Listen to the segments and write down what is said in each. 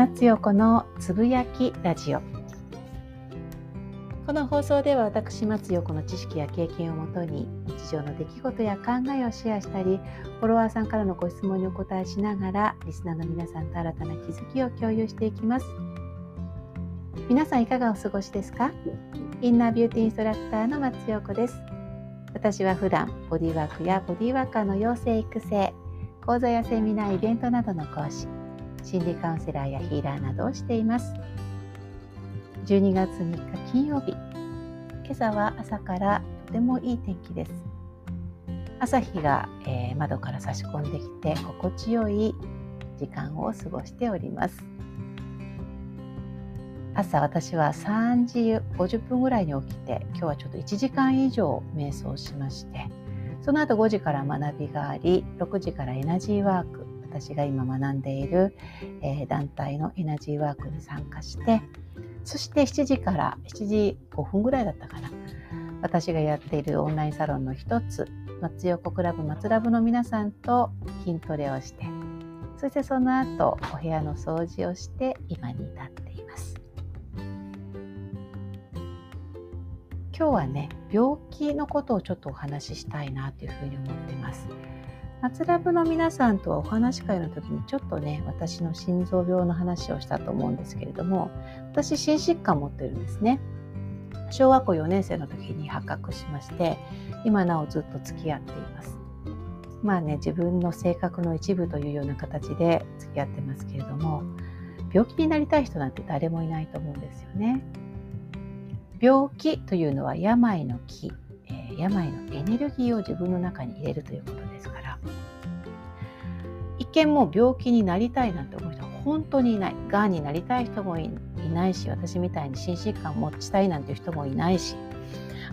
松代子のつぶやきラジオ。この放送では私松代子の知識や経験をもとに日常の出来事や考えをシェアしたりフォロワーさんからのご質問にお答えしながらリスナーの皆さんと新たな気づきを共有していきます皆さんいかがお過ごしですか？インナービューティーインストラクターの松代子です。私は普段ボディワークやボディワーカーの養成育成講座やセミナーイベントなどの講師。心理カウンセラーやヒーラーなどをしています。12月3日金曜日。今朝は朝からとてもいい天気です。朝日が、えー、窓から差し込んできて心地よい時間を過ごしております。朝私は3時50分ぐらいに起きて今日はちょっと1時間以上瞑想しましてその後5時から学びがあり6時からエナジーワーク私が今学んでいる、えー、団体のエナジーワークに参加してそして7時から7時5分ぐらいだったかな。私がやっているオンラインサロンの一つ松横クラブ松ラブの皆さんと筋トレをしてそしてその後お部屋の掃除をして今に至っています。今日はね病気のことをちょっとお話ししたいなというふうに思ってます。夏ラブの皆さんとはお話し会の時にちょっとね私の心臓病の話をしたと思うんですけれども私心疾患を持ってるんですね。小学校4年生の時に発覚しまして今なおずっと付き合っています。まあね自分の性格の一部というような形で付き合ってますけれども病気になりたい人なんて誰もいないと思うんですよね。病気というのは病の気、え、病のエネルギーを自分の中に入れるということですから。一見もう病気になりたいなんて思う人は本当にいない。がんになりたい人もいないし私みたいに心疾患を持ちたいなんていう人もいないし。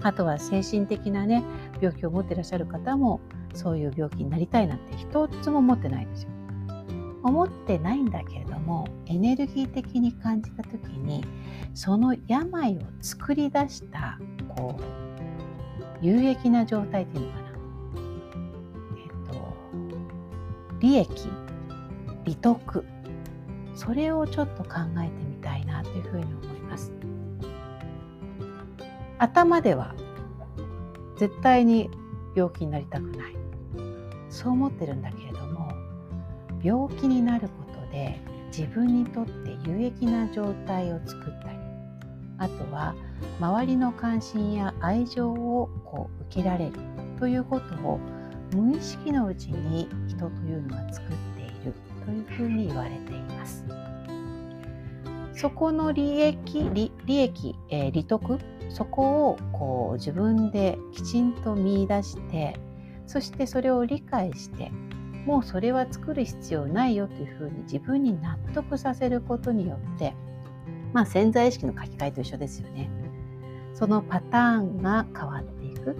あとは精神的なね病気を持ってらっしゃる方もそういう病気になりたいなんて一つも持ってないんですよ。思ってないんだけれどもエネルギー的に感じた時にその病を作り出したこう有益な状態っていうのかな。えっと利益利得。それをちょっと考えてみたいなというふうに思います。頭では絶対に病気になりたくない。そう思ってるんだけれども病気になることで自分にとって有益な状態を作ったりあとは周りの関心や愛情をこう受けられるということを無意識のうちに人というのは作っているというふうに言われています。そこの利益利利益、えー、利得そこをこう自分できちんと見いだしてそしてそれを理解してもうそれは作る必要ないよというふうに自分に納得させることによってまあ潜在意識の書き換えと一緒ですよね。そのパターンが変わっていく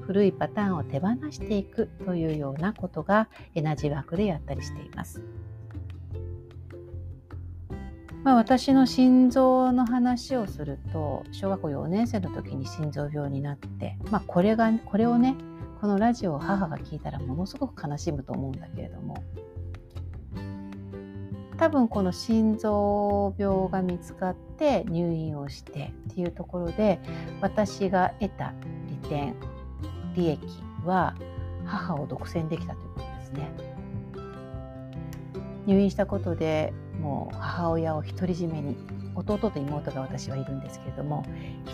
古いパターンを手放していくというようなことがエナジーワークでやったりしています。まあ、私の心臓の話をすると小学校4年生の時に心臓病になって、まあ、これがこれをねこのラジオを母が聞いたらものすごく悲しむと思うんだけれども多分この心臓病が見つかって入院をしてっていうところで私が得た利点利益は母を独占できたということですね。入院したことでもう母親を独り占めに弟と妹が私はいるんですけれども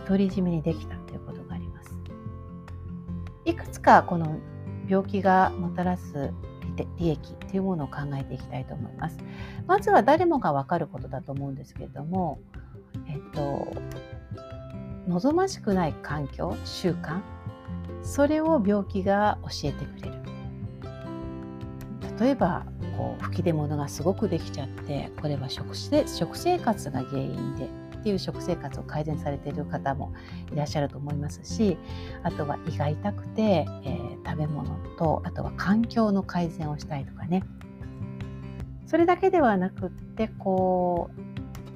独り占めにできたということがあります。いくつかこの病気がもたらす利益というものを考えていきたいと思います。まずは誰もがわかることだと思うんですけれども、えっと、望ましくない環境習慣それを病気が教えてくれる例えばこう吹き出物がすごくできちゃってこれは食食生活が原因でっていう食生活を改善されている方もいらっしゃると思いますしあとは胃が痛くて、えー、食べ物とあとは環境の改善をしたいとかね。それだけではなくってこ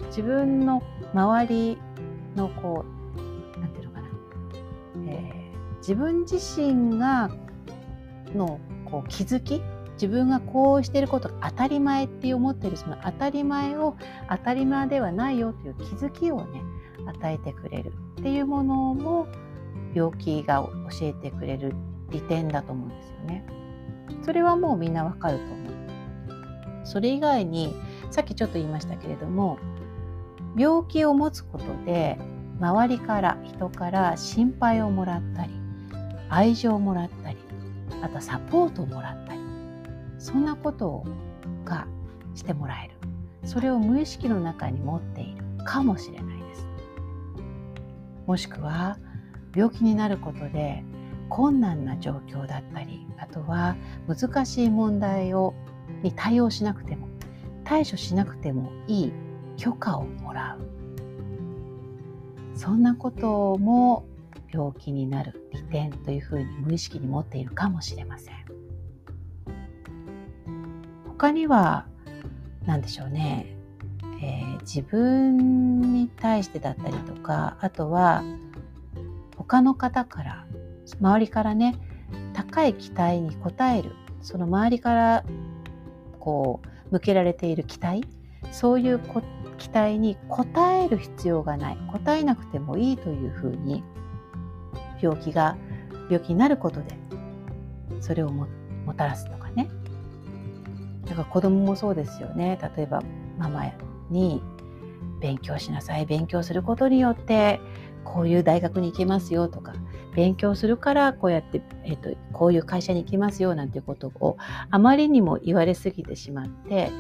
う自分の周りのこう何て言うのかな、えー自分自身がのこう気づき自分がこうしてることが当たり前って思ってるその当たり前を当たり前ではないよという気づきをね与えてくれるっていうものも病気が教えてくれる利点だと思うんですよね。それはもうみんなわかると思う。それ以外にさっきちょっと言いましたけれども病気を持つことで周りから人から心配をもらったり愛情をもらったりあとはサポートをもらったりそんなことがしてもらえる。それを無意識の中に持っているかもしれないです。もしくは病気になることで困難な状況だったりあとは難しい問題をに対応しなくても対処しなくてもいい許可をもらう。そんなことも病気になる利点というふうに無意識に持っているかもしれません。他には何でしょうね、えー、自分に対してだったりとかあとは他の方から周りからね高い期待に応えるその周りからこう向けられている期待そういう期待に応える必要がない応えなくてもいいというふうに病気が病気になることでそれをもたらすとかね。だから子供もそうですよね例えばママに勉強しなさい勉強することによってこういう大学に行けますよとか勉強するからこうやって、えーと、こういう会社に行きますよなんていうことをあまりにも言われすぎてしまって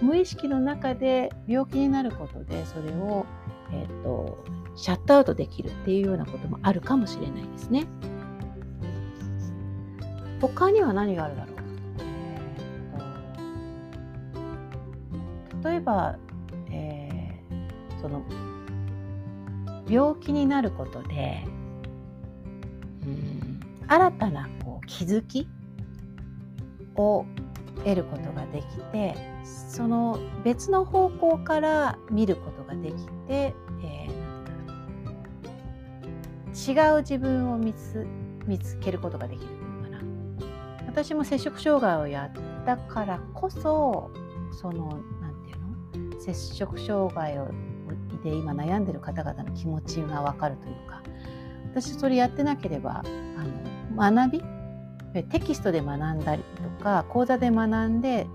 無意識の中で病気になることでそれを、えーと、シャットアウトできるっていうようなこともあるかもしれないですね。他には何があるだろう、例えば、えー、その病気になることでうん新たなこう気づきを得ることができてその別の方向から見ることができて、えー、違う自分を見つ見つけることができるのかな。私も摂食障害をやったからこそその何て言うの摂食障害をで今悩んでる方々の気持ちが分かるというか私それやってなければあの学びテキストで学んだりとか講座で学んで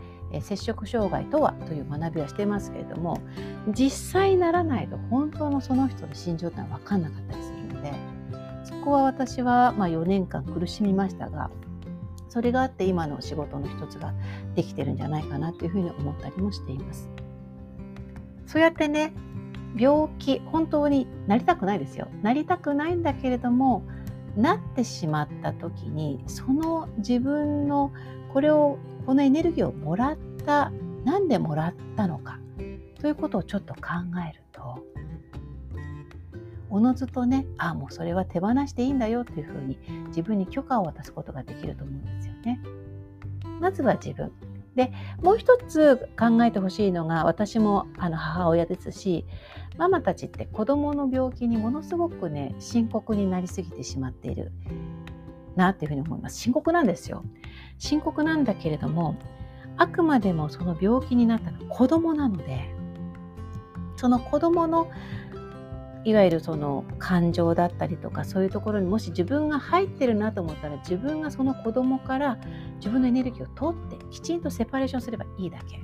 摂食障害とはという学びはしてますけれども実際ならないと本当のその人の心情ってのは分かんなかったりするのでそこは私はま4年間苦しみましたがそれがあって今の仕事の一つができてるんじゃないかなというふうに思ったりもしています。そうやってね病気本当になりたくないですよなりたくないんだけれどもなってしまった時にその自分のこれをこのエネルギーをもらった何でもらったのかということをちょっと考えるとおのずとねああもうそれは手放していいんだよというふうに自分に許可を渡すことができると思うんですよね。まずは自分でもう一つ考えてほしいのが私もあの母親ですしママたちって子どもの病気にものすごくね深刻になりすぎてしまっているなっていうふうに思います。深刻なんですよ。深刻なんだけれどもあくまでもその病気になったのは子供なのでその子供のいわゆるその感情だったりとかそういうところにもし自分が入ってるなと思ったら自分がその子供から自分のエネルギーを取ってきちんとセパレーションすればいいだけ。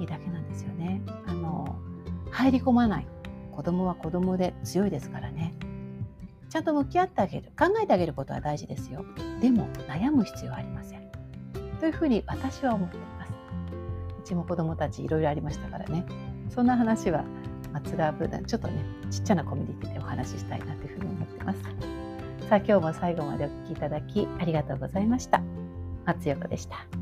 いいだけなんですよね。あの入り込まない。子供は子供で強いですからね。ちゃんと向き合ってあげる。考えてあげることは大事ですよ。でも悩む必要はありません。というふうに私は思っています。うちも子供たちいろいろありましたからね。そんな話は松川ブちょっとねちっちゃなコミュニティでお話ししたいなというふうに思ってます。さあ今日も最後までお聴きいただきありがとうございました。松横でした。